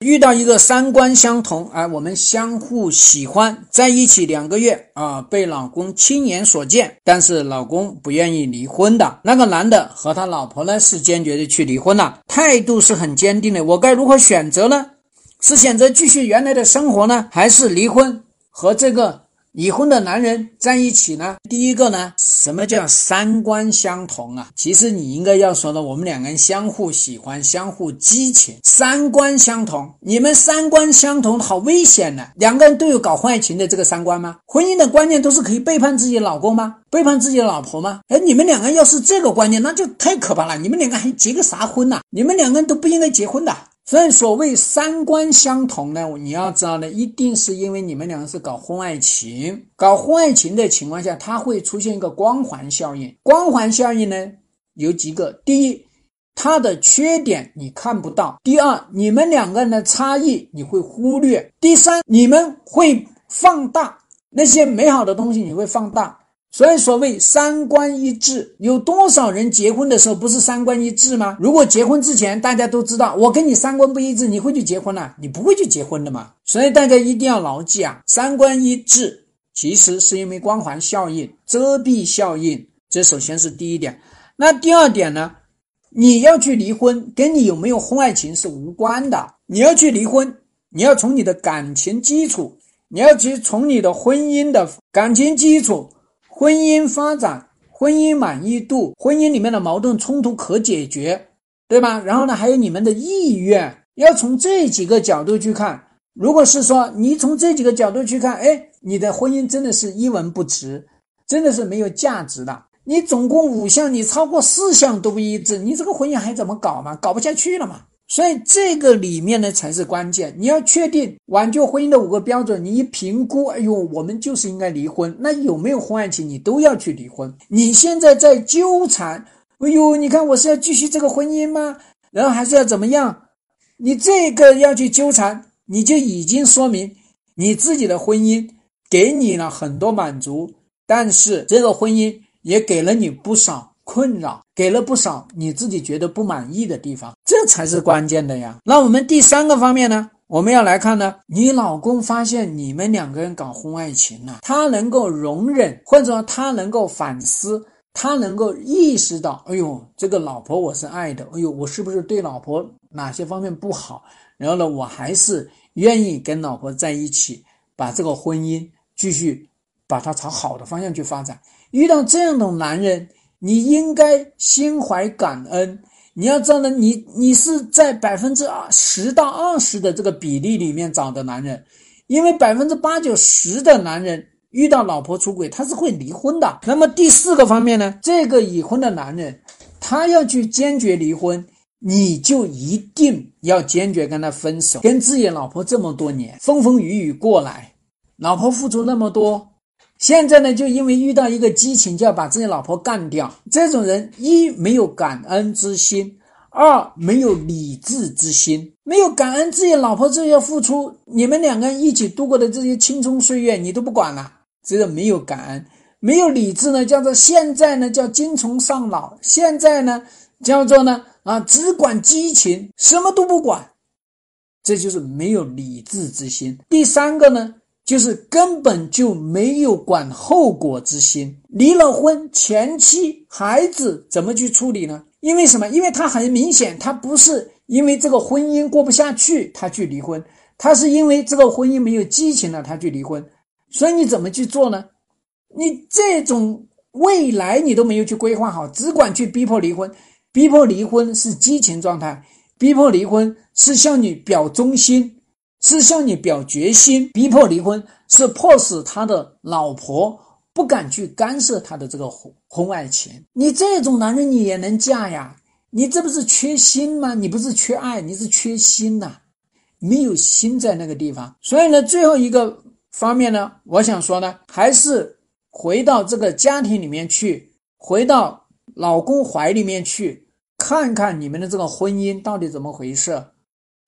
遇到一个三观相同，哎，我们相互喜欢，在一起两个月啊，被老公亲眼所见，但是老公不愿意离婚的那个男的和他老婆呢是坚决的去离婚了，态度是很坚定的。我该如何选择呢？是选择继续原来的生活呢，还是离婚和这个？已婚的男人在一起呢？第一个呢，什么叫三观相同啊？其实你应该要说的，我们两个人相互喜欢，相互激情，三观相同。你们三观相同，好危险呢！两个人都有搞婚外情的这个三观吗？婚姻的观念都是可以背叛自己老公吗？背叛自己的老婆吗？哎，你们两个要是这个观念，那就太可怕了。你们两个还结个啥婚呐？你们两个人都不应该结婚的。所以，所谓三观相同呢，你要知道呢，一定是因为你们两个是搞婚外情，搞婚外情的情况下，它会出现一个光环效应。光环效应呢，有几个：第一，它的缺点你看不到；第二，你们两个人的差异你会忽略；第三，你们会放大。那些美好的东西，你会放大。所以，所谓三观一致，有多少人结婚的时候不是三观一致吗？如果结婚之前大家都知道我跟你三观不一致，你会去结婚呢？你不会去结婚的嘛。所以大家一定要牢记啊，三观一致其实是因为光环效应、遮蔽效应，这首先是第一点。那第二点呢？你要去离婚，跟你有没有婚外情是无关的。你要去离婚，你要从你的感情基础，你要去从你的婚姻的感情基础。婚姻发展、婚姻满意度、婚姻里面的矛盾冲突可解决，对吧？然后呢，还有你们的意愿，要从这几个角度去看。如果是说你从这几个角度去看，哎，你的婚姻真的是一文不值，真的是没有价值的。你总共五项，你超过四项都不一致，你这个婚姻还怎么搞嘛？搞不下去了嘛？所以这个里面呢才是关键，你要确定挽救婚姻的五个标准，你一评估，哎呦，我们就是应该离婚。那有没有婚外情，你都要去离婚。你现在在纠缠，哎呦，你看我是要继续这个婚姻吗？然后还是要怎么样？你这个要去纠缠，你就已经说明你自己的婚姻给你了很多满足，但是这个婚姻也给了你不少。困扰给了不少你自己觉得不满意的地方，这才是关键的呀。那我们第三个方面呢，我们要来看呢，你老公发现你们两个人搞婚外情了，他能够容忍，或者说他能够反思，他能够意识到，哎呦，这个老婆我是爱的，哎呦，我是不是对老婆哪些方面不好？然后呢，我还是愿意跟老婆在一起，把这个婚姻继续把它朝好的方向去发展。遇到这样的男人。你应该心怀感恩。你要知道呢，你你是在百分之二十到二十的这个比例里面找的男人，因为百分之八九十的男人遇到老婆出轨，他是会离婚的。那么第四个方面呢，这个已婚的男人，他要去坚决离婚，你就一定要坚决跟他分手。跟自己老婆这么多年风风雨雨过来，老婆付出那么多。现在呢，就因为遇到一个激情，就要把自己老婆干掉。这种人一没有感恩之心，二没有理智之心，没有感恩自己老婆这些付出，你们两个人一起度过的这些青葱岁月，你都不管了。这个没有感恩，没有理智呢，叫做现在呢叫精虫上脑，现在呢叫做呢啊只管激情，什么都不管，这就是没有理智之心。第三个呢。就是根本就没有管后果之心。离了婚，前妻、孩子怎么去处理呢？因为什么？因为他很明显，他不是因为这个婚姻过不下去，他去离婚，他是因为这个婚姻没有激情了，他去离婚。所以你怎么去做呢？你这种未来你都没有去规划好，只管去逼迫离婚。逼迫离婚是激情状态，逼迫离婚是向你表忠心。是向你表决心，逼迫离婚，是迫使他的老婆不敢去干涉他的这个婚婚外情。你这种男人，你也能嫁呀？你这不是缺心吗？你不是缺爱，你是缺心呐，没有心在那个地方。所以呢，最后一个方面呢，我想说呢，还是回到这个家庭里面去，回到老公怀里面去，看看你们的这个婚姻到底怎么回事。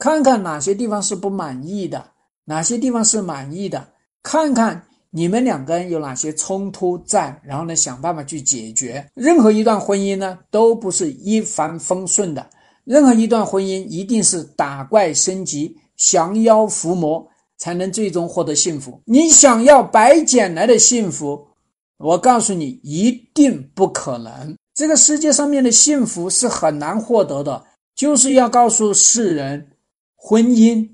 看看哪些地方是不满意的，哪些地方是满意的，看看你们两个人有哪些冲突在，然后呢想办法去解决。任何一段婚姻呢都不是一帆风顺的，任何一段婚姻一定是打怪升级，降妖伏魔，才能最终获得幸福。你想要白捡来的幸福，我告诉你，一定不可能。这个世界上面的幸福是很难获得的，就是要告诉世人，婚姻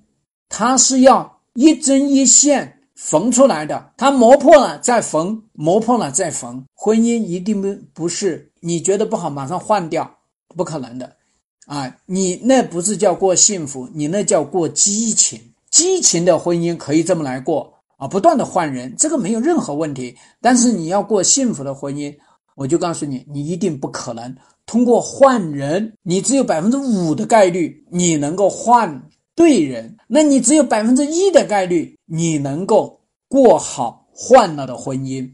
它是要一针一线缝出来的，它磨破了再缝，磨破了再缝。婚姻一定不不是你觉得不好马上换掉，不可能的，啊，你那不是叫过幸福，你那叫过激情。激情的婚姻可以这么来过啊，不断的换人，这个没有任何问题。但是你要过幸福的婚姻。我就告诉你，你一定不可能通过换人，你只有百分之五的概率你能够换对人，那你只有百分之一的概率你能够过好换了的婚姻。